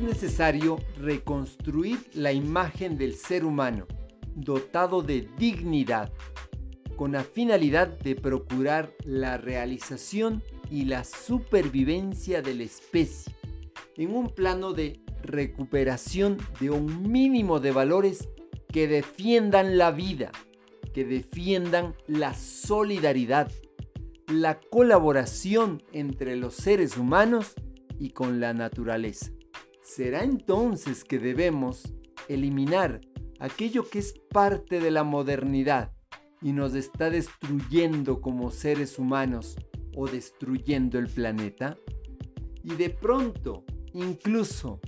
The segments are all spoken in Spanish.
necesario reconstruir la imagen del ser humano, dotado de dignidad, con la finalidad de procurar la realización y la supervivencia de la especie, en un plano de recuperación de un mínimo de valores que defiendan la vida, que defiendan la solidaridad, la colaboración entre los seres humanos y con la naturaleza. Será entonces que debemos eliminar aquello que es parte de la modernidad y nos está destruyendo como seres humanos o destruyendo el planeta. Y de pronto, incluso,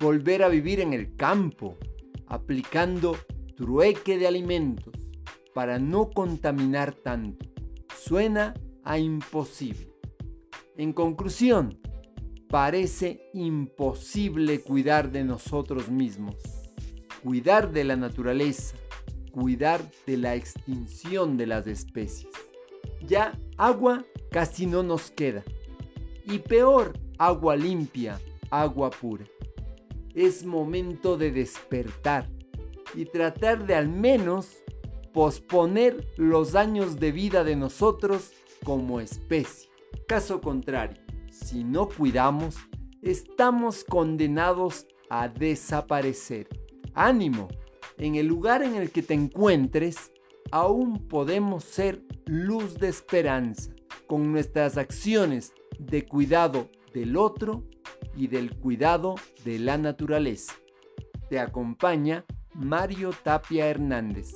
volver a vivir en el campo, aplicando trueque de alimentos para no contaminar tanto. Suena a imposible. En conclusión, parece imposible cuidar de nosotros mismos, cuidar de la naturaleza, cuidar de la extinción de las especies. Ya agua casi no nos queda. Y peor, agua limpia, agua pura. Es momento de despertar y tratar de al menos posponer los años de vida de nosotros como especie. Caso contrario, si no cuidamos, estamos condenados a desaparecer. Ánimo, en el lugar en el que te encuentres, aún podemos ser luz de esperanza con nuestras acciones de cuidado del otro y del cuidado de la naturaleza. Te acompaña Mario Tapia Hernández.